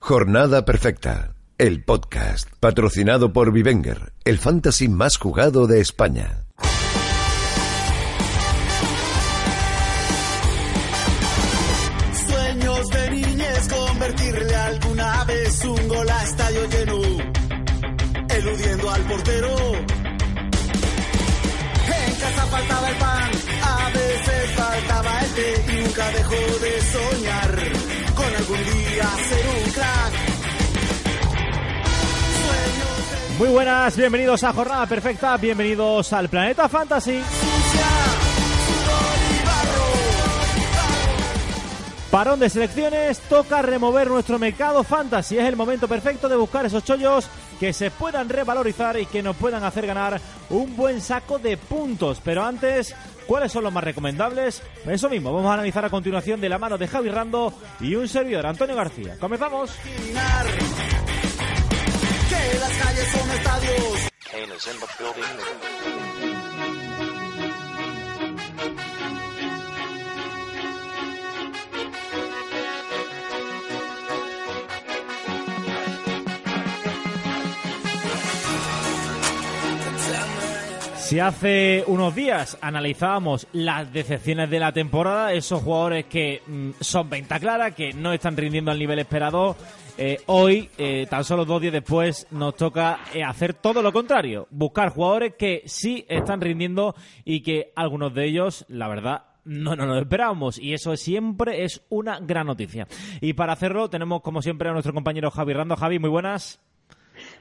Jornada Perfecta, el podcast, patrocinado por Vivenger, el fantasy más jugado de España. Sueños de niñez, convertirle alguna vez un gol a estadio lleno, eludiendo al portero. En casa faltaba el Muy buenas, bienvenidos a Jornada Perfecta, bienvenidos al Planeta Fantasy. Parón de selecciones, toca remover nuestro mercado fantasy. Es el momento perfecto de buscar esos chollos que se puedan revalorizar y que nos puedan hacer ganar un buen saco de puntos. Pero antes, ¿cuáles son los más recomendables? Eso mismo, vamos a analizar a continuación de la mano de Javi Rando y un servidor, Antonio García. Comenzamos. Las calles son estadios. Si hace unos días analizábamos las decepciones de la temporada, esos jugadores que mm, son venta clara, que no están rindiendo al nivel esperado, eh, hoy, eh, tan solo dos días después, nos toca eh, hacer todo lo contrario, buscar jugadores que sí están rindiendo y que algunos de ellos, la verdad, no nos lo esperábamos y eso siempre es una gran noticia. Y para hacerlo tenemos como siempre a nuestro compañero Javi Rando. Javi, muy buenas.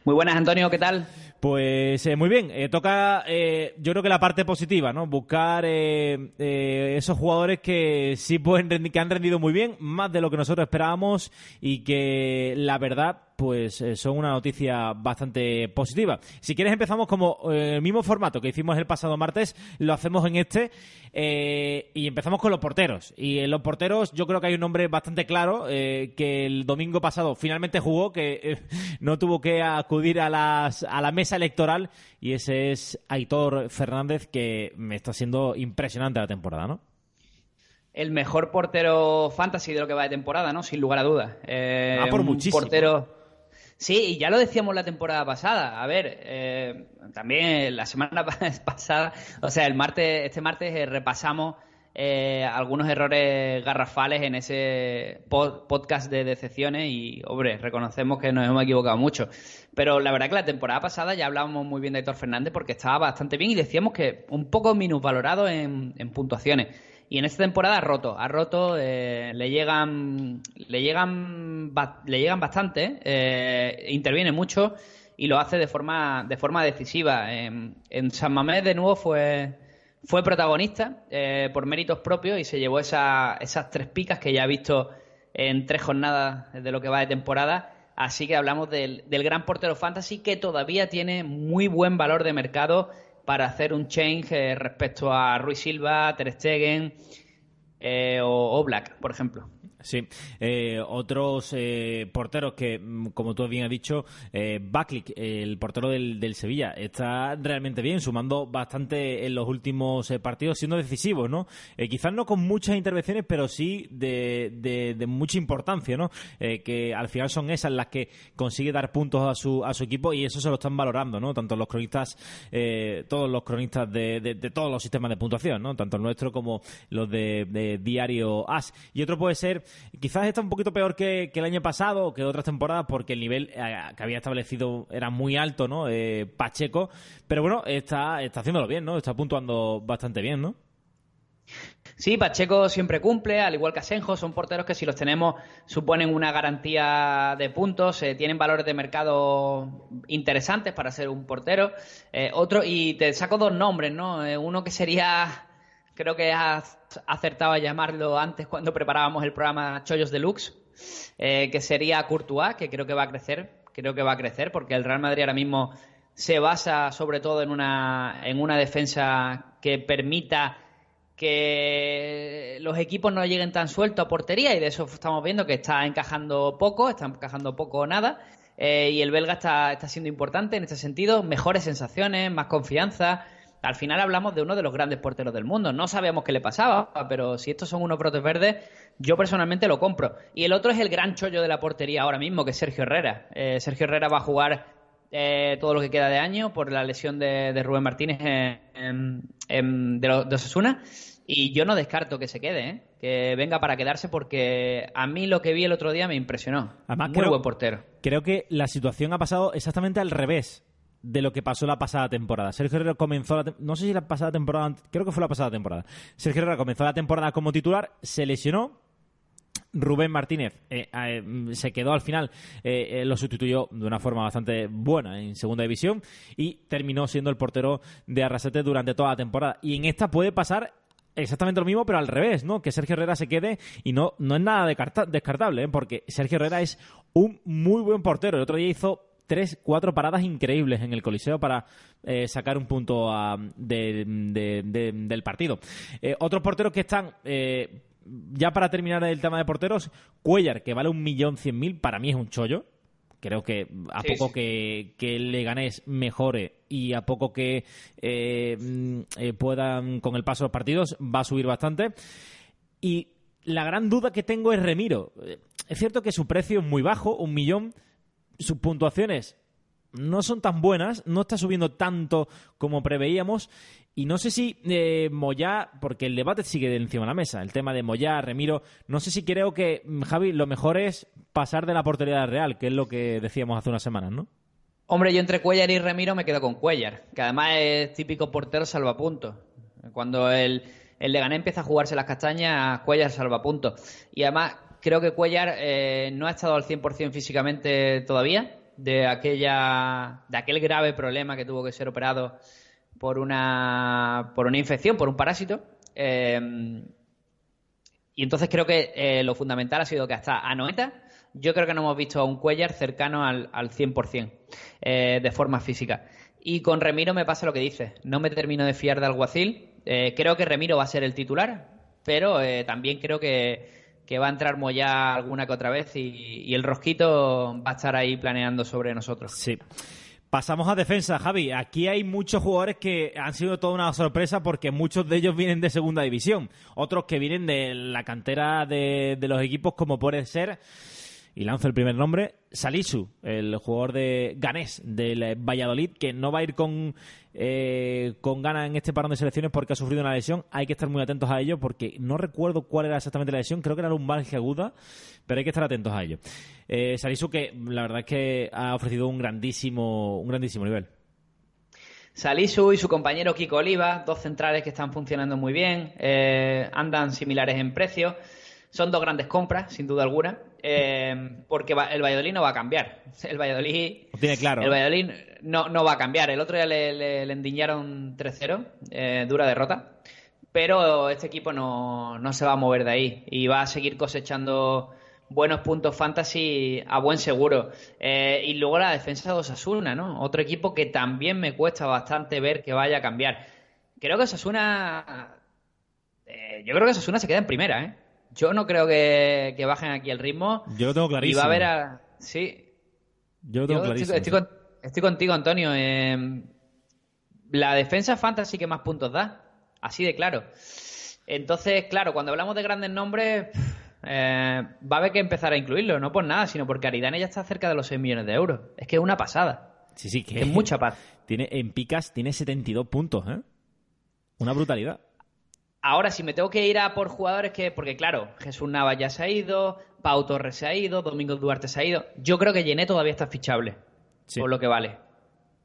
Muy buenas, Antonio, ¿qué tal? Pues eh, muy bien, eh, toca eh, yo creo que la parte positiva, ¿no? Buscar eh, eh, esos jugadores que sí pueden que han rendido muy bien, más de lo que nosotros esperábamos y que la verdad pues eh, son una noticia bastante positiva. Si quieres empezamos como eh, el mismo formato que hicimos el pasado martes, lo hacemos en este eh, y empezamos con los porteros. Y en los porteros yo creo que hay un nombre bastante claro eh, que el domingo pasado finalmente jugó, que eh, no tuvo que acudir a, las, a la mesa electoral y ese es Aitor Fernández que me está siendo impresionante la temporada, ¿no? El mejor portero fantasy de lo que va de temporada, ¿no? Sin lugar a dudas. Eh, Ah, por un muchísimo. portero. Sí, y ya lo decíamos la temporada pasada. A ver, eh, también la semana pasada, o sea, el martes, este martes eh, repasamos eh, algunos errores garrafales en ese po- podcast de decepciones y, hombre, reconocemos que nos hemos equivocado mucho. Pero la verdad que la temporada pasada ya hablábamos muy bien de Héctor Fernández porque estaba bastante bien y decíamos que un poco minusvalorado en, en puntuaciones. Y en esta temporada ha roto, ha roto, eh, le llegan, le llegan, le llegan bastante, eh, interviene mucho y lo hace de forma, de forma decisiva. En, en San Mamés de nuevo fue, fue protagonista eh, por méritos propios y se llevó esa- esas tres picas que ya ha visto en tres jornadas de lo que va de temporada. Así que hablamos del, del gran portero fantasy que todavía tiene muy buen valor de mercado para hacer un change eh, respecto a Ruiz Silva, Ter Stegen eh, o, o Black, por ejemplo. Sí, eh, otros eh, porteros que, mm, como tú bien has dicho, eh, Baklik, el portero del, Sevilla, está realmente bien, sumando bastante en los últimos eh, partidos, siendo decisivo, ¿no? Eh, quizás no con muchas intervenciones, pero sí de, mucha importancia, ¿no? Que al final son esas las que consigue dar puntos a su, a su equipo y eso se lo están valorando, ¿no? Tanto los cronistas, todos los cronistas de, de- todos los sistemas de puntuación, ¿no? Tanto el nuestro como los de Diario As. Y otro puede ser, quizás está un poquito peor que, el año pasado o que otras temporadas porque el nivel eh, que había establecido era muy alto, ¿no? Eh, Pacheco, pero bueno, está, está haciéndolo bien, ¿no? Está puntuando bastante bien, ¿no? Sí, Pacheco siempre cumple, al igual que Asenjo, son porteros que si los tenemos suponen una garantía de puntos, eh, tienen valores de mercado interesantes para ser un portero. Otro, y te saco dos nombres, ¿no? Uno que sería, creo que has acertado a llamarlo antes cuando preparábamos el programa Chollos Deluxe, eh, que sería Courtois, que creo que va a crecer creo que va a crecer porque el Real Madrid ahora mismo se basa sobre todo en una, en una defensa que permita que los equipos no lleguen tan sueltos a portería y de eso estamos viendo que está encajando poco, está encajando poco o nada. Eh, y el belga está, está siendo importante en este sentido, mejores sensaciones, más confianza. Al final hablamos de uno de los grandes porteros del mundo. No sabíamos qué le pasaba, pero si estos son unos brotes verdes, yo personalmente lo compro. Y el otro es el gran chollo de la portería ahora mismo, que es Sergio Herrera. Eh, Sergio Herrera va a jugar eh, todo lo que queda de año por la lesión de, Rubén Martínez de, de Osasuna. Y yo no descarto que se quede, ¿eh? que venga para quedarse, porque a mí lo que vi el otro día me impresionó. Además, Muy buen portero. Creo que la situación ha pasado exactamente al revés de lo que pasó la pasada temporada. Sergio Herrera comenzó la no sé si la pasada temporada, creo que fue la pasada temporada. Sergio Herrera comenzó la temporada como titular, se lesionó. Rubén Martínez eh, eh, se quedó al final, eh, lo sustituyó de una forma bastante buena en segunda división y terminó siendo el portero de Arrasete durante toda la temporada. Y en esta puede pasar exactamente lo mismo, pero al revés, ¿no? Que Sergio Herrera se quede y no, no es nada descartable, porque Sergio Herrera es un muy buen portero. El otro día hizo tres, cuatro paradas increíbles en el Coliseo para eh, sacar un punto del partido. Eh, otros porteros que están... Eh, ya para terminar el tema de porteros, Cuellar, que vale un millón cien mil, para mí es un chollo. Creo que a poco Que, que le ganes mejore y a poco que mm, puedan con el paso de los partidos, va a subir bastante. Y la gran duda que tengo es Remiro. Es cierto que su precio es muy bajo, un millón, sus puntuaciones no son tan buenas, no está subiendo tanto como preveíamos. Y no sé si eh, porque el debate sigue encima de la mesa, el tema de Moyá, Remiro, no sé si creo que, mm, Javi, lo mejor es pasar de la portería de Real, que es lo que decíamos hace unas semanas, ¿no? Hombre, yo entre Cuellar y Remiro me quedo con Cuellar, que además es típico portero salvapuntos. Cuando el, el Leganés empieza a jugarse las castañas, Cuellar salvapuntos. Y además, Creo que Cuellar eh, no ha estado al 100% físicamente todavía de aquella de aquel grave problema que tuvo que ser operado por una por una infección, por un parásito. Eh, y entonces creo que eh, lo fundamental ha sido que hasta Anoeta yo creo que no hemos visto a un Cuellar cercano al, al 100% de forma física. Y con Remiro me pasa lo que dice. No me termino de fiar de Alguacil. creo que Remiro va a ser el titular, pero también creo que que va a entrar Moya alguna que otra vez y, el Rosquito va a estar ahí planeando sobre nosotros. Sí. Pasamos a defensa, Javi. Aquí hay muchos jugadores que han sido toda una sorpresa porque muchos de ellos vienen de segunda división. Otros que vienen de la cantera de, de los equipos como puede ser y lanzo el primer nombre, Salisu, el jugador de Ganés del Valladolid, que no va a ir con, eh, con ganas en este parón de selecciones porque ha sufrido una lesión. Hay que estar muy atentos a ello porque no recuerdo cuál era exactamente la lesión, creo que era lumbalgia aguda, pero hay que estar atentos a ello. Eh, Salisu que la verdad es que ha ofrecido un grandísimo, un grandísimo nivel. Salisu y su compañero Kiko Oliva, dos centrales que están funcionando muy bien, eh, andan similares en precio. Son dos grandes compras, sin duda alguna, eh, porque el Valladolid no va a cambiar. El Valladolid. tiene claro. El Valladolid no, no va a cambiar. El otro día le, le, endiñaron 3-0, eh, dura derrota. Pero este equipo no, no, se va a mover de ahí y va a seguir cosechando buenos puntos fantasy a buen seguro. Eh, y luego la defensa de Osasuna, ¿no? Otro equipo que también me cuesta bastante ver que vaya a cambiar. Creo que Osasuna. yo creo que Osasuna se queda en primera, ¿eh? Yo no creo que, bajen aquí el ritmo. Yo lo tengo clarísimo. Y va a haber a... Sí. Yo lo tengo clarísimo. Estoy, contigo, Antonio. Eh, la defensa fantasy que más puntos da. Así de claro. Entonces, claro, cuando hablamos de grandes nombres, eh, va a haber que empezar a incluirlo. No por nada, sino porque Aridane ya está cerca de los 6 millones de euros. Es que es una pasada. Sí, sí, que es mucha paz. Tiene, en picas tiene 72 puntos, ¿eh? Una brutalidad. Ahora, si me tengo que ir a por jugadores que. Porque, claro, Jesús Navas ya se ha ido, Pau Torres se ha ido, Domingo Duarte se ha ido. Yo creo que Yené todavía está fichable. Por lo que vale.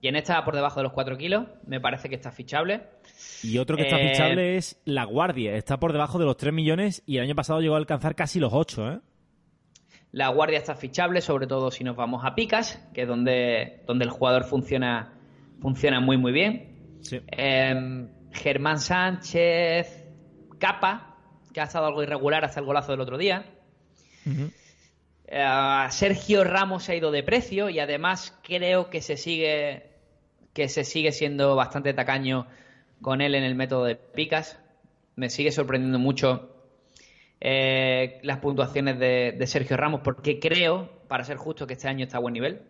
Yené está por debajo de los 4 kilos. Me parece que está fichable. Y otro que está eh, fichable es La Guardia. Está por debajo de los 3 millones y el año pasado llegó a alcanzar casi los 8, ¿eh? La Guardia está fichable, sobre todo si nos vamos a Picas, que es donde, donde el jugador funciona, funciona muy, muy bien. Em, Germán Sánchez, Capa, que ha estado algo irregular hasta el golazo del otro día. Eh, Sergio Ramos se ha ido de precio y además creo que se sigue que se sigue siendo bastante tacaño con él en el método de picas. Me sigue sorprendiendo mucho eh, las puntuaciones de, de, Sergio Ramos porque creo, para ser justo, que este año está a buen nivel.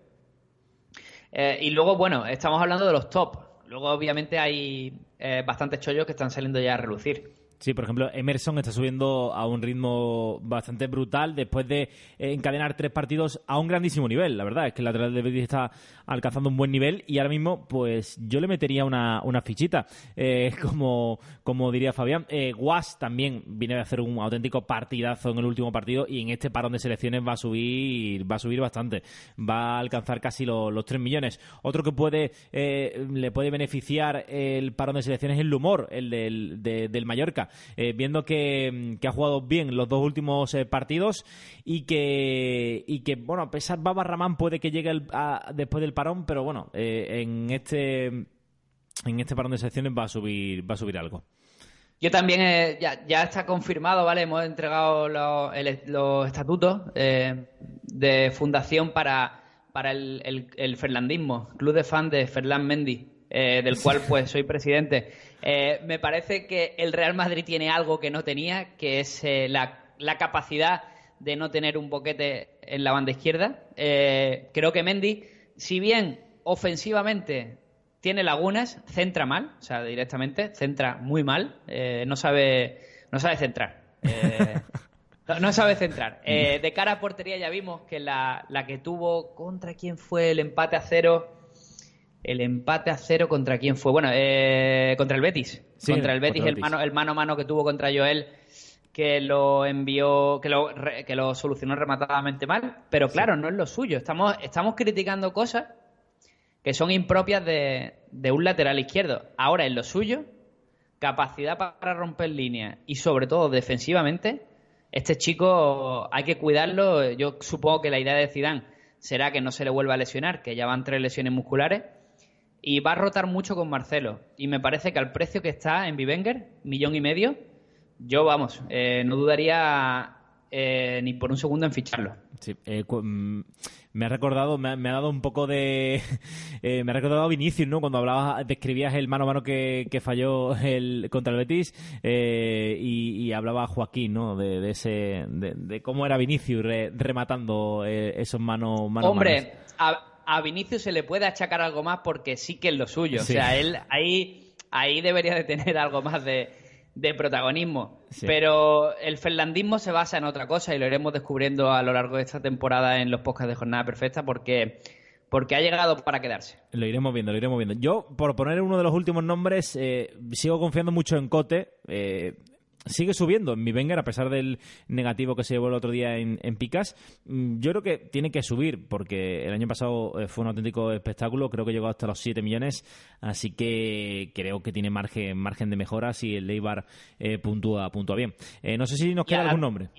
Eh, y luego, bueno, estamos hablando de los top. Luego, obviamente, hay eh, bastantes chollos que están saliendo ya a relucir. Sí, por ejemplo, Emerson está subiendo a un ritmo bastante brutal después de eh, encadenar tres partidos a un grandísimo nivel. La verdad es que el lateral de Betis está alcanzando un buen nivel y ahora mismo, pues yo le metería una, una fichita, eh, como, como diría Fabián. Eh, Guas también viene a hacer un auténtico partidazo en el último partido y en este parón de selecciones va a subir, va a subir bastante. Va a alcanzar casi los 3 millones. Otro que puede le puede beneficiar el parón de selecciones es el humor, el del, del Mallorca eh, viendo que, ha jugado bien los dos últimos eh, partidos y que, y que, bueno, a pesar Baba Ramán puede que llegue después del parón, pero bueno, eh, en este en este parón de selecciones va a subir va a subir algo. Yo también, ya, ya, está confirmado, ¿vale? Hemos entregado los, los estatutos de fundación para, para el, el, el, Ferlandismo, club de fan de Ferland Mendy, del cual pues soy presidente. Eh, me parece que el Real Madrid tiene algo que no tenía, que es eh, la, capacidad de no tener un boquete en la banda izquierda. Eh, creo que Mendy, si bien ofensivamente tiene lagunas, centra mal, o sea, directamente, centra muy mal, no sabe no sabe centrar. no, sabe centrar. de cara a portería ya vimos que la, la que tuvo contra quién fue el empate a cero el empate a cero contra quién fue. Bueno, eh, contra el Betis. contra el Betis, el, mano, el mano a mano que tuvo contra Joel, que lo envió, que lo, que lo solucionó rematadamente mal. Pero claro, no es lo suyo. Estamos, estamos criticando cosas que son impropias de, de un lateral izquierdo. Ahora, en lo suyo, capacidad para romper líneas y sobre todo defensivamente, este chico hay que cuidarlo. Yo supongo que la idea de Zidane será que no se le vuelva a lesionar, que ya van tres lesiones musculares y va a rotar mucho con Marcelo. Y me parece que al precio que está en Bivenger, millón y medio, yo, vamos, eh, no dudaría eh, ni por un segundo en ficharlo. Sí, eh, mm, me ha recordado, me ha, dado un poco de. me ha recordado a Vinicius, ¿no? Cuando hablabas, describías el mano a mano que, falló el, contra el Betis y, hablaba Joaquín, ¿no? De, ese. De, cómo era Vinicius rematando esos manos mano Hombre, a, a Vinicius se le puede achacar algo más porque sí que es lo suyo. O sea, él ahí, ahí debería de tener algo más de, protagonismo. Pero el ferlandismo se basa en otra cosa y lo iremos descubriendo a lo largo de esta temporada en los podcasts de Jornada Perfecta porque porque ha llegado para quedarse. Lo iremos viendo, lo iremos viendo. Yo, por poner uno de los últimos nombres, eh, sigo confiando mucho en Cote. Eh, sigue subiendo en mi Wenger a pesar del negativo que se llevó el otro día en, Picas. Mm, yo creo que tiene que subir porque el año pasado eh, fue un auténtico espectáculo, creo que llegó hasta los 7 millones, así que creo que tiene margen, margen de mejora si el Leibar eh, puntúa, puntúa bien. Eh, no sé si nos queda algún nombre.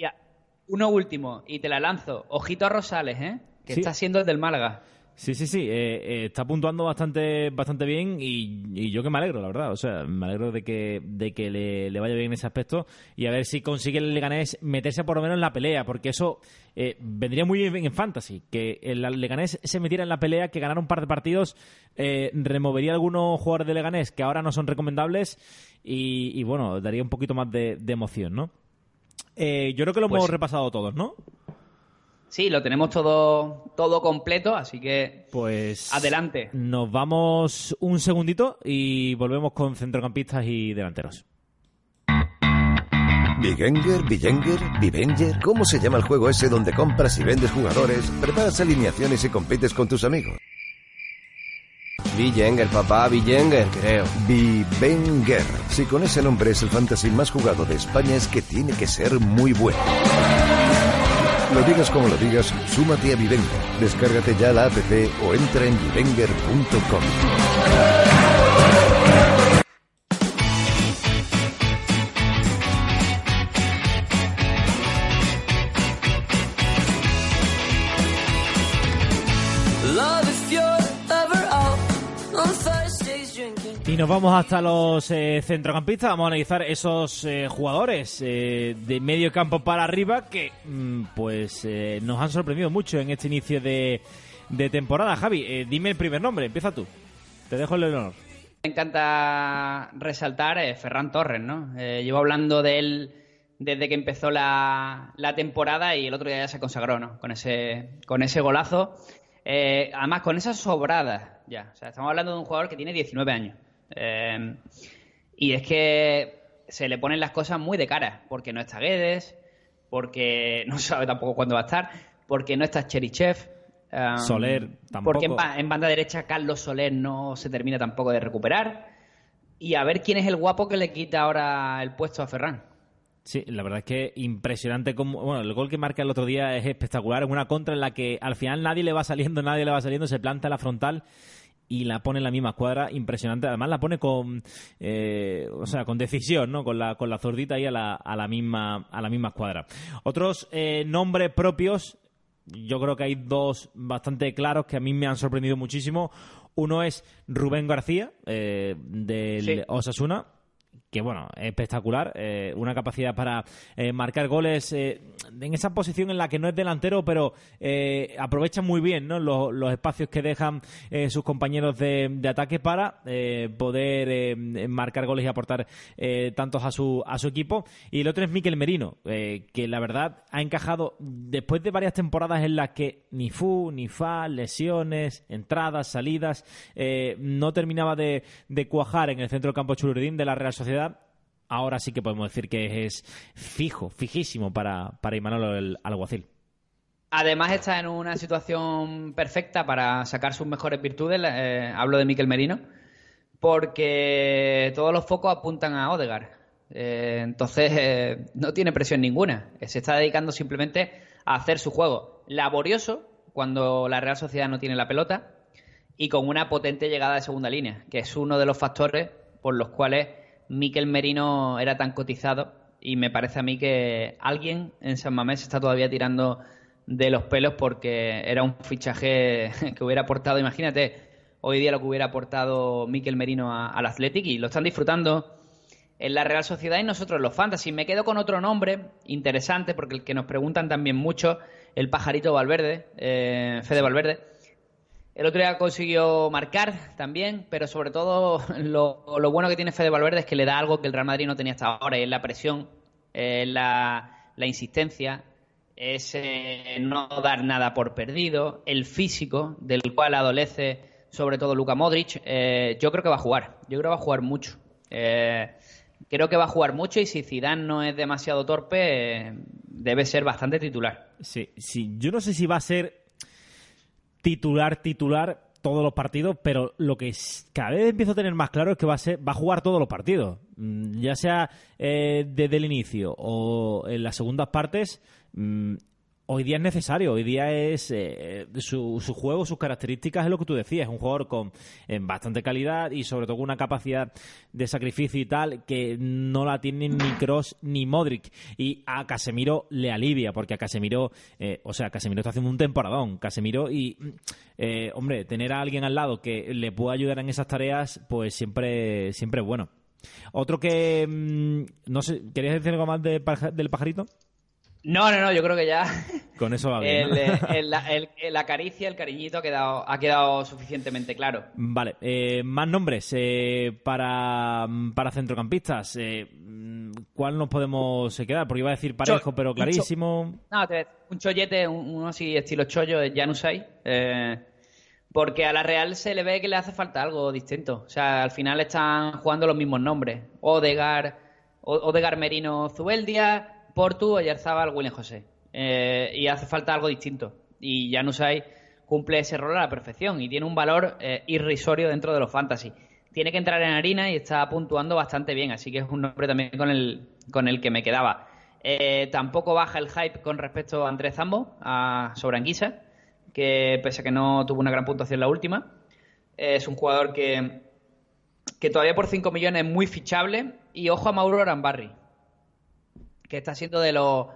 Uno último, y te la lanzo. Ojito a Rosales, ¿eh? que está siendo el del Málaga. Sí, sí, sí, eh, eh, está puntuando bastante bastante bien y, yo que me alegro, la verdad. O sea, me alegro de que, de que le, vaya bien en ese aspecto y a ver si consigue el Leganés meterse por lo menos en la pelea, porque eso eh, vendría muy bien en Fantasy, que el Leganés se metiera en la pelea, que ganara un par de partidos, removería algunos jugadores de Leganés que ahora no son recomendables y, bueno, daría un poquito más de, emoción, ¿no? yo creo que lo pues hemos repasado todos, ¿no? Sí, lo tenemos todo, todo completo, así que pues adelante. Nos vamos un segundito y volvemos con centrocampistas y delanteros. Bigenger, Bigenger, Bivenger. ¿Cómo se llama el juego ese donde compras y vendes jugadores, preparas alineaciones y compites con tus amigos? Bigenger, papá, Bigenger, creo. Bivenger. Si con ese nombre es el fantasy más jugado de España es que tiene que ser muy bueno. Lo digas como lo digas, súmate a Vivenger. Descárgate ya la app o entra en vivenger.com. Y nos vamos hasta los eh, centrocampistas, vamos a analizar esos eh, jugadores eh, de medio campo para arriba que mm, pues eh, nos han sorprendido mucho en este inicio de, de temporada. Javi, dime el primer nombre, empieza tú. Te dejo el honor. Me encanta resaltar Ferran Torres, ¿no? Llevo hablando de él desde que empezó la, la temporada y el otro día ya se consagró, ¿no? Con ese, con ese golazo. Además, con esas sobradas, ya. O sea, estamos hablando de un jugador que tiene 19 años. Eh, y es que se le ponen las cosas muy de cara, porque no está Guedes, porque no sabe tampoco cuándo va a estar, porque no está Cherichev. um, Soler, tampoco. Porque en, en banda derecha Carlos Soler no se termina tampoco de recuperar. Y a ver quién es el guapo que le quita ahora el puesto a Ferran. Sí, la verdad es que impresionante como bueno, el gol que marca el otro día es espectacular, es una contra en la que al final nadie le va saliendo, nadie le va saliendo, se planta la frontal y la pone en la misma escuadra, impresionante. Además la pone con, eh, o sea, con decisión, ¿no? Con la con la zurdita ahí a la, a la misma a la misma escuadra. Otros eh, nombres propios, yo creo que hay dos bastante claros que a mí me han sorprendido muchísimo. Uno es Rubén García eh, del Sí. Osasuna que bueno, espectacular, eh, una capacidad para eh, marcar goles eh, en esa posición en la que no es delantero, pero aprovecha muy bien los, espacios que dejan sus compañeros de, ataque para poder marcar goles y aportar tantos a su, a su equipo. Y el otro es Miquel Merino, que la verdad ha encajado después de varias temporadas en las que ni fu, ni fa, lesiones, entradas, salidas, no terminaba de, de cuajar en el centro del campo Chururdín de la Real Sociedad. Ahora sí que podemos decir que es fijo, fijísimo para, para Imanol Alguacil. Además está en una situación perfecta para sacar sus mejores virtudes. eh, hablo de Miquel Merino. Porque todos los focos apuntan a Odegar. entonces eh, no tiene presión ninguna. Eh, Se está dedicando simplemente a hacer su juego laborioso cuando la Real Sociedad no tiene la pelota y con una potente llegada de segunda línea, que es uno de los factores por los cuales Miquel Merino era tan cotizado y me parece a mí que alguien en San Mamés está todavía tirando de los pelos porque era un fichaje que hubiera aportado, imagínate, hoy día lo que hubiera aportado Miquel Merino al Athletic y lo están disfrutando en la Real Sociedad y nosotros los Fantasy. Me quedo con otro nombre interesante porque el que nos preguntan también mucho, el pajarito Valverde, eh, Fede Valverde. El otro día consiguió marcar también, pero sobre todo lo, bueno que tiene Fede Valverde es que le da algo que el Real Madrid no tenía hasta ahora, y es la presión, es la, la insistencia, es eh, no dar nada por perdido, el físico del cual adolece sobre todo Luka Modric. Eh, yo creo que va a jugar, yo creo que va a jugar mucho. Eh, creo que va a jugar mucho y si Zidane no es demasiado torpe, debe ser bastante titular. Sí, sí, yo no sé si va a ser titular, titular todos los partidos, pero lo que cada vez empiezo a tener más claro es que va a ser, va a jugar todos los partidos, Mm, ya sea eh, desde el inicio o en las segundas partes. Hoy día es necesario, hoy día es eh, su, su juego, sus características, es lo que tú decías, un jugador con eh, bastante calidad y sobre todo una capacidad de sacrificio y tal que no la tienen ni Cross ni Modric. Y a Casemiro le alivia, porque a Casemiro, eh, o sea, Casemiro está haciendo un temporadón, Casemiro y, eh, hombre, tener a alguien al lado que le pueda ayudar en esas tareas, pues siempre, siempre es bueno. Otro que, mm, no sé, ¿querías decir algo más de del pajarito? No, no, no, yo creo que ya Con eso va bien. ¿no? el, eh, el- la- el- la caricia, el cariñito ha quedado, ha quedado suficientemente claro. Vale, eh, más nombres eh, para, para centrocampistas. Eh, ¿Cuál nos podemos eh, quedar? Porque iba a decir parejo, pero clarísimo. No, te- un chollete, un- uno así estilo chollo, Janusay. Eh, porque a la Real se le ve que le hace falta algo distinto. O sea, al final están jugando los mismos nombres. Odegar, O- Odegar Merino Zubeldia, Portu, Oyarzábal, William José. Eh, y hace falta algo distinto. Y Janusay cumple ese rol a la perfección y tiene un valor eh, irrisorio dentro de los fantasy. Tiene que entrar en harina y está puntuando bastante bien, así que es un nombre también con el, con el que me quedaba. Eh, tampoco baja el hype con respecto a Andrés Zambo, a, sobre Anguisa, que pese a que no tuvo una gran puntuación la última, es un jugador que, que todavía por 5 millones es muy fichable. Y ojo a Mauro Arambarri, que está siendo de los,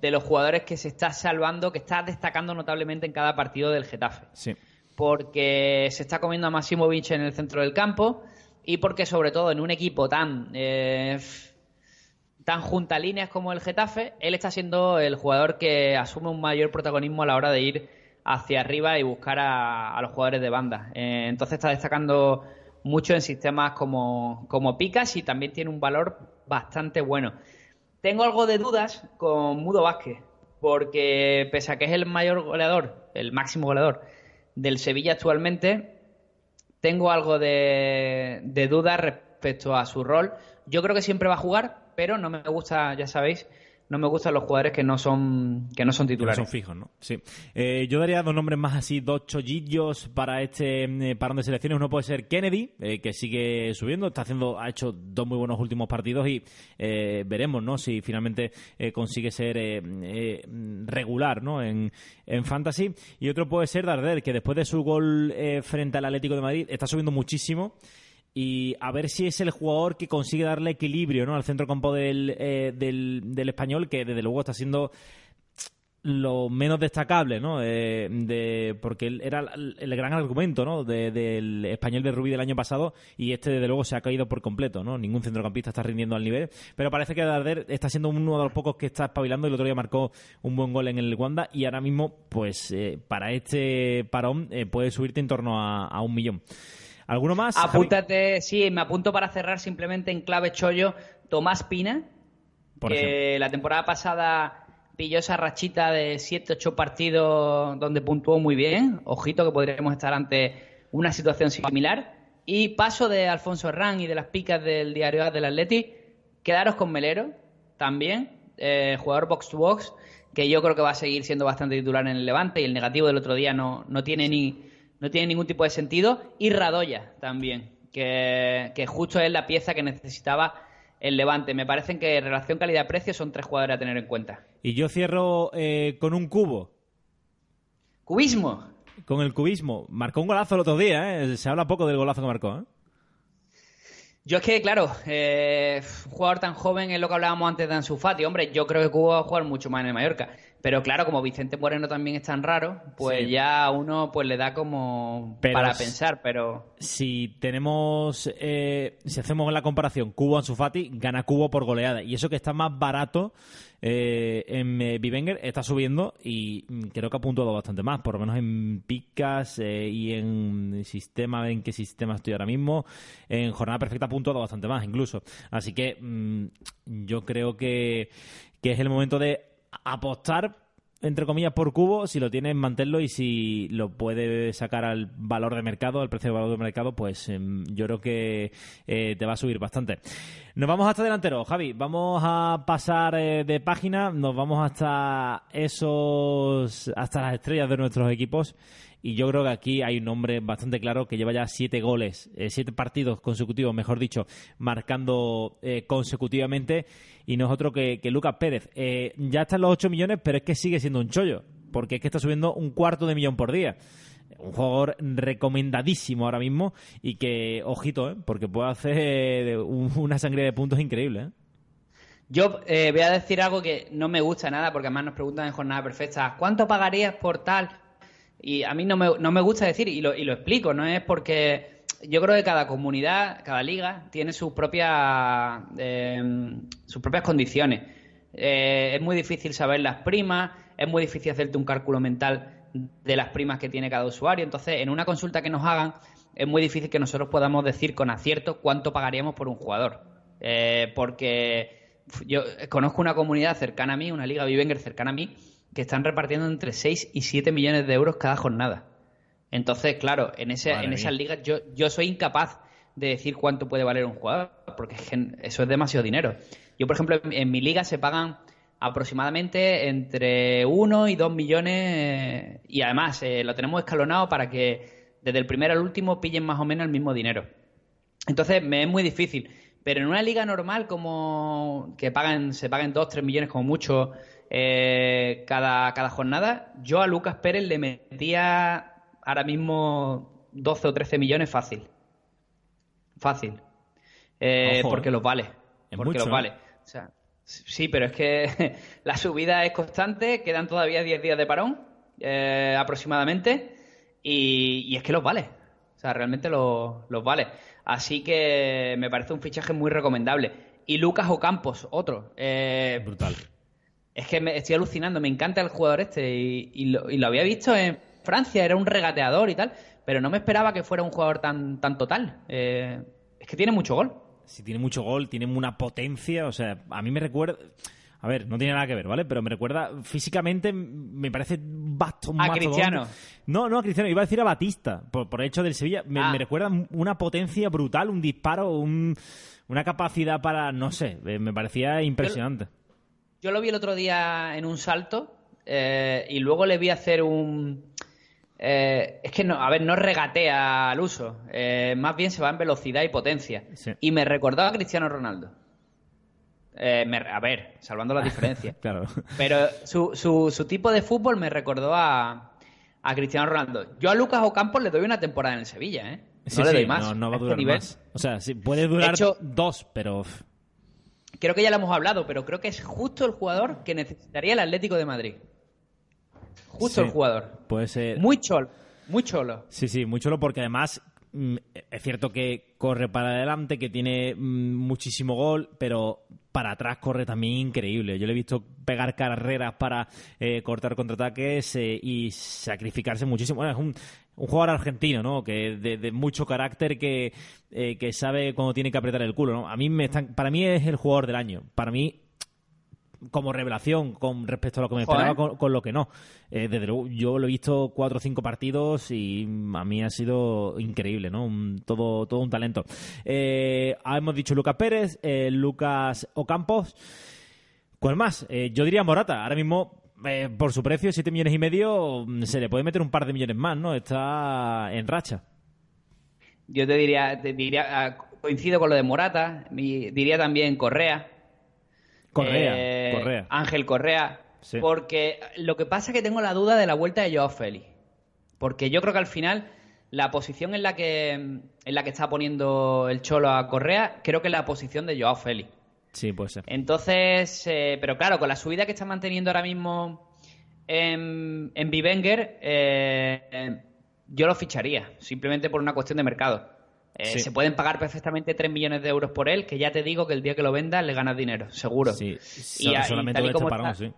de los jugadores que se está salvando, que está destacando notablemente en cada partido del Getafe Sí. porque se está comiendo a Maximovic en el centro del campo y porque sobre todo en un equipo tan eh, tan junta líneas como el Getafe, él está siendo el jugador que asume un mayor protagonismo a la hora de ir hacia arriba y buscar a, los jugadores de banda. Eh, entonces está destacando mucho en sistemas como, como Picas y también tiene un valor bastante bueno. Tengo algo de dudas con Mudo Vázquez, porque pese a que es el mayor goleador, el máximo goleador del Sevilla actualmente, tengo algo de, dudas respecto a su rol. Yo creo que siempre va a jugar, pero no me gusta, ya sabéis, no me gustan los jugadores que no son que no son titulares. son fijos, ¿no? Sí. Eh, yo daría dos nombres más así, dos chollillos para este eh, parón de selecciones. Uno puede ser Kennedy, eh, que sigue subiendo, está haciendo, ha hecho dos muy buenos últimos partidos y veremos, ¿no? Si finalmente consigue ser regular, ¿no? En, en fantasy. Y otro puede ser Darder, que después de su gol frente al Atlético de Madrid está subiendo muchísimo y a ver si es el jugador que consigue darle equilibrio ¿no? al centro campo del, eh, del, español, que desde luego está siendo lo menos destacable, ¿no? Eh, de, porque era el, gran argumento, ¿no? del español de Rubí del año pasado y este desde luego se ha caído por completo, ¿no? Ningún centrocampista está rindiendo al nivel, pero parece que Darder está siendo uno de los pocos que está espabilando. El otro día marcó un buen gol en el Wanda y ahora mismo, pues eh, para este parón puede subirte en torno a un millón. ¿Alguno más? Apúntate, sí, me apunto para cerrar simplemente en clave chollo Tomás Pina, que la temporada pasada pilló esa rachita de 7-8 partidos donde puntuó muy bien. Ojito que podríamos estar ante una situación similar. Y paso de Alfonso Herrán y de las picas del diario del Atleti, quedaros con Melero también, eh, jugador box to box, que yo creo que va a seguir siendo bastante titular en el Levante y el negativo del otro día no, no tiene ni no tiene ningún tipo de sentido. Y Radoya también, que, justo es la pieza que necesitaba el Levante. Me parecen que en relación calidad-precio son tres jugadores a tener en cuenta. Y yo cierro eh, con un cubo. ¿Cubismo? Con el cubismo. Marcó un golazo el otro día, ¿eh? Se habla poco del golazo que marcó, ¿eh? Yo es que, claro, eh, un jugador tan joven es lo que hablábamos antes de Ansu Fati. Hombre, yo creo que Cubo va a jugar mucho más en el Mallorca. Pero claro, como Vicente Moreno también es tan raro, pues ya a uno pues le da como para pensar, pero... Si tenemos, eh, si hacemos la comparación Cubo-Ansu Fati, gana Cubo por goleada. Y eso que está más barato eh, en eh, Bivenger está subiendo y creo que ha puntuado bastante más, por lo menos en picas eh, y en sistema, en qué sistema estoy ahora mismo. En jornada perfecta ha puntuado bastante más incluso. Así que mm, yo creo que, que es el momento de apostar entre comillas, por cubo, si lo tienes, manténlo y si lo puede sacar al valor de mercado, al precio de valor de mercado, pues em, yo creo que eh, te va a subir bastante. Nos vamos hasta delantero, Javi. Vamos a pasar eh, de página, nos vamos hasta esos, hasta las estrellas de nuestros equipos y yo creo que aquí hay un nombre bastante claro que lleva ya siete goles, eh, siete partidos consecutivos, mejor dicho, marcando eh, consecutivamente y no es otro que, Lucas Pérez. Eh, ya están los 8 millones, pero es que sigue siendo un chollo, porque es que está subiendo un cuarto de millón por día. Un jugador recomendadísimo ahora mismo y que, ojito, porque puede hacer una sangre de puntos increíble. Yo voy a decir algo que no me gusta nada, porque además nos preguntan en jornada perfecta, ¿cuánto pagarías por tal? Y a mí no me, no me gusta decir, y lo, y lo explico, no es porque yo creo que cada comunidad, cada liga, tiene sus propias, em, sus propias condiciones. Eh, es muy difícil saber las primas, es muy difícil hacerte un cálculo mental de las primas que tiene cada usuario. Entonces, en una consulta que nos hagan, es muy difícil que nosotros podamos decir con acierto cuánto pagaríamos por un jugador. Eh, porque yo conozco una comunidad cercana a mí, una liga Vivenger cercana a mí, que están repartiendo entre 6 y 7 millones de euros cada jornada. Entonces, claro, en, ese, en esas ligas yo, yo soy incapaz de decir cuánto puede valer un jugador, porque eso es demasiado dinero. Yo, por ejemplo, en, mi liga se pagan aproximadamente entre 1 y 2 millones y además eh, lo tenemos escalonado para que desde el primero al último pillen más o menos el mismo dinero. Entonces me es muy difícil. Pero en una liga normal como que pagan, se paguen 2, 3 millones como mucho eh, cada, cada jornada, yo a Lucas Pérez le metía ahora mismo 12 o 13 millones fácil. Fácil. Eh, porque los vale. porque los vale. sí, pero es que la subida es constante, quedan todavía 10 días de parón eh, aproximadamente y, es que los vale. sea, realmente los, los vale. Así que me parece un fichaje muy recomendable. Y Lucas Ocampos, otro. Eh, Brutal. Es que me estoy alucinando, me encanta el jugador este y, y lo, y lo había visto en Francia, era un regateador y tal, pero no me esperaba que fuera un jugador tan, tan total. Eh, es que tiene mucho gol. Sí, tiene mucho gol, tiene una potencia, o sea, a mí me recuerda... A ver, no tiene nada que ver, ¿vale? Pero me recuerda físicamente, me parece basto, A Cristiano. No, no a Cristiano, iba a decir a Batista, por, por el hecho del Sevilla. Me, Ah. me recuerda una potencia brutal, un disparo, un- una capacidad para, no sé, eh, me parecía impresionante. Yo lo vi el otro día en un salto eh, y luego le vi hacer un... eh, es que no, a ver, no regatea al uso, eh, más bien se va en velocidad y potencia. Sí. Y me recordaba a Cristiano Ronaldo. Eh, me- a ver, salvando las diferencias. Claro. Pero su, su, su tipo de fútbol me recordó a, a Cristiano Ronaldo. Yo a Lucas Ocampos le doy una temporada en el Sevilla, ¿eh? No Sí, le sí, doy más. No, no va a este durar más. O sea, sí, puede durar hecho- dos, pero... Creo que ya lo hemos hablado, pero creo que es justo el jugador que necesitaría el Atlético de Madrid. Justo Sí. el jugador. Puede ser... Muy cholo, muy cholo. Sí, sí, muy chulo porque además mm, es cierto que corre para adelante, que tiene mm, muchísimo gol, pero para atrás corre también increíble. Yo le he visto pegar carreras para eh, cortar contraataques eh, y sacrificarse muchísimo. Bueno, es un, un jugador argentino, ¿no? Que de, de mucho carácter que, eh, que sabe cuando tiene que apretar el culo, ¿no? A mí me están, para mí es el jugador del año. Para mí como revelación con respecto a lo que me Joder. esperaba con, con lo que no. Eh, desde luego, yo lo he visto cuatro o cinco partidos y a mí ha sido increíble, ¿no? Un- todo, todo un talento. Eh, ah, hemos dicho Lucas Pérez, eh, Lucas Ocampos. ¿Cuál más? Eh, yo diría Morata. Ahora mismo, eh, por su precio, 7 millones y medio, mm, se le puede meter un par de millones más, ¿no? Está en racha. Yo te diría, te diría ah, coincido con lo de Morata, diría también Correa. Correa, Eh, Correa. Ángel Correa. Sí. Porque lo que pasa es que tengo la duda de la vuelta de Joao Félix. Porque yo creo que al final la posición en la que en la que está poniendo el Cholo a Correa, creo que es la posición de Joao Félix. Sí, puede ser. Entonces, eh, pero claro, con la subida que está manteniendo ahora mismo en, en Bivenger, eh, eh, yo lo ficharía, simplemente por una cuestión de mercado. Eh, Sí. Se pueden pagar perfectamente 3 millones de euros por él, que ya te digo que el día que lo vendas le ganas dinero, seguro. Sí, Y, a- y solamente tal y como parón, está- sí.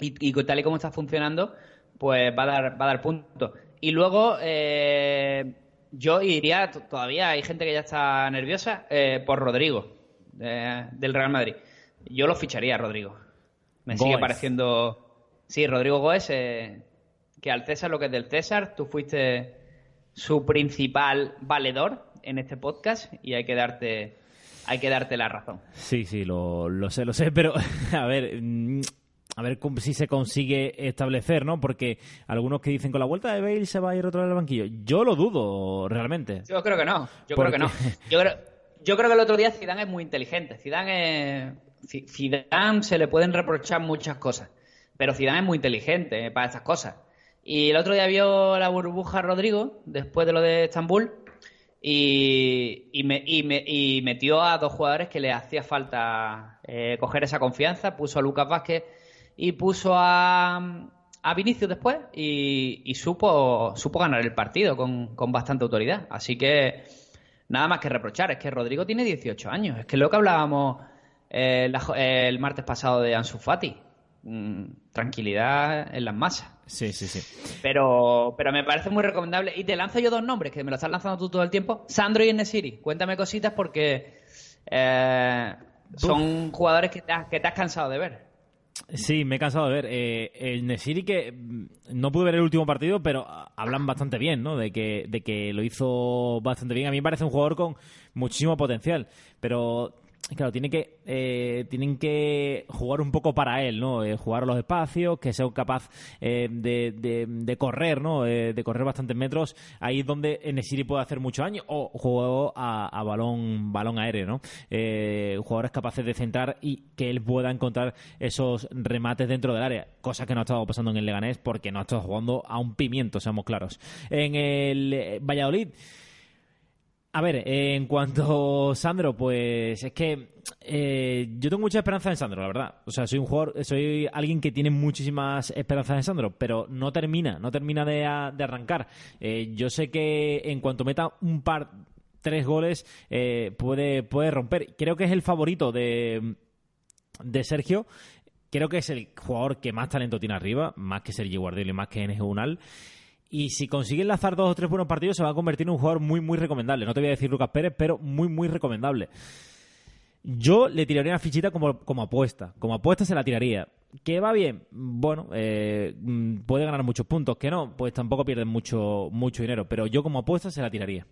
y, tal y como está funcionando, pues va a dar, va a dar punto. Y luego, eh, yo iría, todavía hay gente que ya está nerviosa, eh, por Rodrigo, del Real Madrid. Yo lo ficharía, Rodrigo. Me sigue pareciendo... Sí, Rodrigo Goes, eh, que al César lo que es del César, tú fuiste su principal valedor en este podcast y hay que darte, hay que darte la razón. Sí, sí, lo, lo sé, lo sé, pero a ver, mm, a ver si se consigue establecer, ¿no? Porque algunos que dicen con la vuelta de Bale se va a ir otra vez al banquillo. Yo lo dudo, realmente. Yo creo que no. Yo ¿Por creo que no. Yo creo, yo creo que el otro día Zidane es muy inteligente. Zidane es, Zi- Zidane se le pueden reprochar muchas cosas, pero Zidane es muy inteligente para estas cosas. Y el otro día vio la burbuja Rodrigo después de lo de Estambul y, me- y me- y metió a dos jugadores que le hacía falta eh, coger esa confianza. Puso a Lucas Vázquez y puso a, a Vinicius después y supo, supo ganar el partido con, con bastante autoridad. Así que nada más que reprochar. Es que Rodrigo tiene 18 años. Es que lo que hablábamos eh, la eh, el martes pasado de Ansu Fati. Mm, tranquilidad en las masas. Sí, sí, sí. Pero, pero me parece muy recomendable. Y te lanzo yo dos nombres, que me lo estás lanzando tú todo el tiempo. Sandro y Enesiri. Cuéntame cositas porque eh, son jugadores que te, has, que te has cansado de ver. Sí, me he cansado de ver. Eh, el Nesiri que mm, no pude ver el último partido, pero hablan bastante bien, ¿no? De que, de que lo hizo bastante bien. A mí me parece un jugador con muchísimo potencial, pero claro, tiene que, eh, tienen que jugar un poco para él, ¿no? Eh, jugar los espacios, que sea capaz eh, de, de- de correr, ¿no? Eh, de correr bastantes metros. Ahí es donde Nesiri puede hacer mucho daño. O juego a, a balón, balón aéreo, ¿no? Eh, jugadores capaces de centrar y que él pueda encontrar esos remates dentro del área. Cosa que no ha estado pasando en el Leganés porque no ha estado jugando a un pimiento, seamos claros. En el eh, Valladolid. A ver, en cuanto a Sandro, pues es que eh, yo tengo mucha esperanza en Sandro, la verdad. O sea, soy un jugador, soy alguien que tiene muchísimas esperanzas en Sandro, pero no termina, no termina de, arrancar. Eh, yo sé que en cuanto meta un par, tres goles, eh, puede, puede romper. Creo que es el favorito de, de Sergio. Creo que es el jugador que más talento tiene arriba, más que Sergio Guardiola más que Enes Unal. Y si consigue enlazar dos o tres buenos partidos, se va a convertir en un jugador muy, muy recomendable. No te voy a decir Lucas Pérez, pero muy, muy recomendable. Yo le tiraría una fichita como, como apuesta. Como apuesta se la tiraría. ¿Que va bien? Bueno, eh, mm, puede ganar muchos puntos. ¿Que no? Pues tampoco pierden mucho, mucho dinero. Pero yo como apuesta se la tiraría.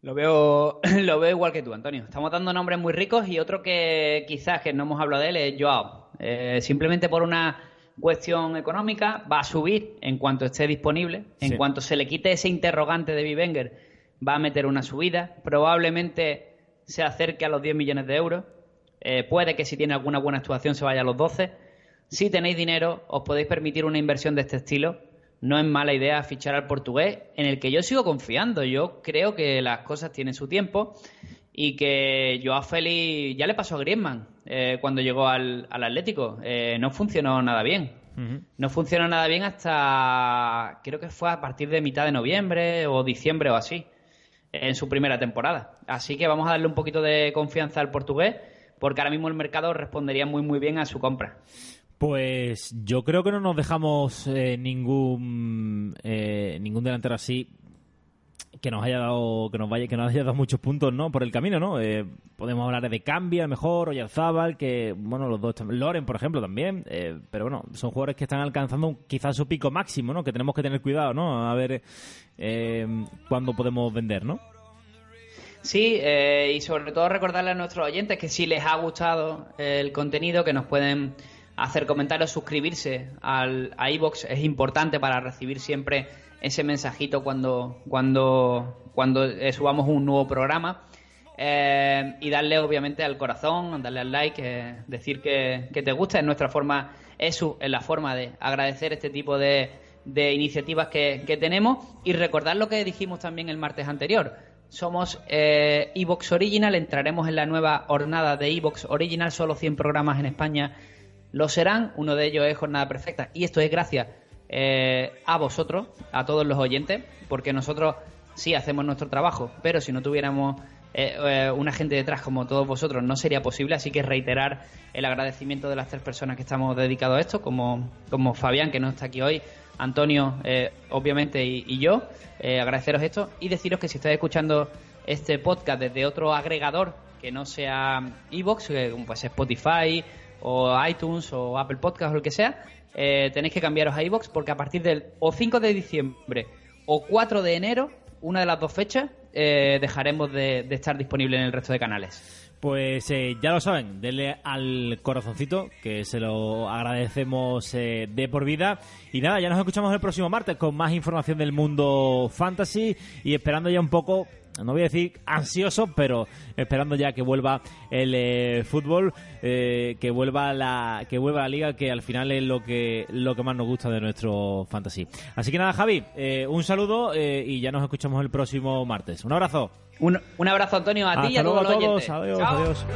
Lo veo, lo veo igual que tú, Antonio. Estamos dando nombres muy ricos y otro que quizás que no hemos hablado de él es Joao. Eh, simplemente por una cuestión económica, va a subir en cuanto esté disponible. En cuanto se le quite ese interrogante de Bivenger, va a meter una subida. Probablemente se acerque a los 10 millones de euros. Eh, puede que si tiene alguna buena actuación se vaya a los 12. Si tenéis dinero, os podéis permitir una inversión de este estilo. No es mala idea fichar al portugués, en el que yo sigo confiando. Yo creo que las cosas tienen su tiempo y que Joao Félix ya le pasó a Griezmann eh, cuando llegó al, Atlético. Eh, no funcionó nada bien. No funcionó nada bien hasta, creo que fue a partir de mitad de noviembre o diciembre o así, en su primera temporada. Así que vamos a darle un poquito de confianza al portugués, porque ahora mismo el mercado respondería muy muy bien a su compra. Pues yo creo que no nos dejamos eh, ningún ningún delantero así que nos haya dado que nos vaya que nos haya dado muchos puntos no por el camino no eh, podemos hablar de Cambia mejor Oyarzábal que bueno los dos Loren por ejemplo también eh, pero bueno son jugadores que están alcanzando quizás su pico máximo no que tenemos que tener cuidado no a ver eh, cuándo podemos vender no Sí, y sobre todo recordarle a nuestros oyentes que si les ha gustado el contenido, que nos pueden hacer comentarios, suscribirse al, a iBox, es importante para recibir siempre ese mensajito cuando, cuando, cuando eh, subamos un nuevo programa. Eh, y darle obviamente al corazón, darle al like, eh, decir que, te gusta, es nuestra forma, eso es la forma de agradecer este tipo de, de iniciativas que, que, tenemos y recordar lo que dijimos también el martes anterior. Somos Evox Original, entraremos en la nueva jornada de Evox Original, solo 100 programas en España lo serán, uno de ellos es Jornada Perfecta y esto es gracias eh, a vosotros, a todos los oyentes, porque nosotros sí hacemos nuestro trabajo, pero si no tuviéramos eh, eh, una gente detrás como todos vosotros no sería posible, así que reiterar el agradecimiento de las tres personas que estamos dedicados a esto, como, como Fabián, que no está aquí hoy, Antonio, obviamente, y, yo, agradeceros esto. Y deciros que si estáis escuchando este podcast desde otro agregador que no sea Evox, pues Spotify o iTunes o Apple Podcast o el que sea, eh, tenéis que cambiaros a iBox porque a partir del o 5 de diciembre o 4 de enero, una de las dos fechas, eh, dejaremos de, estar disponible en el resto de canales. Pues eh, ya lo saben, denle al corazoncito, que se lo agradecemos de por vida. Y nada, ya nos escuchamos el próximo martes con más información del mundo fantasy y esperando ya un poco no voy a decir ansioso, pero esperando ya que vuelva el eh, fútbol, eh, que vuelva la que vuelva la liga, que al final es lo que lo que más nos gusta de nuestro fantasy. Así que nada, Javi, eh, un saludo y ya nos escuchamos el próximo martes. Un abrazo. Un, abrazo, Antonio, a ti y a todos, los oyentes. Adiós, adiós.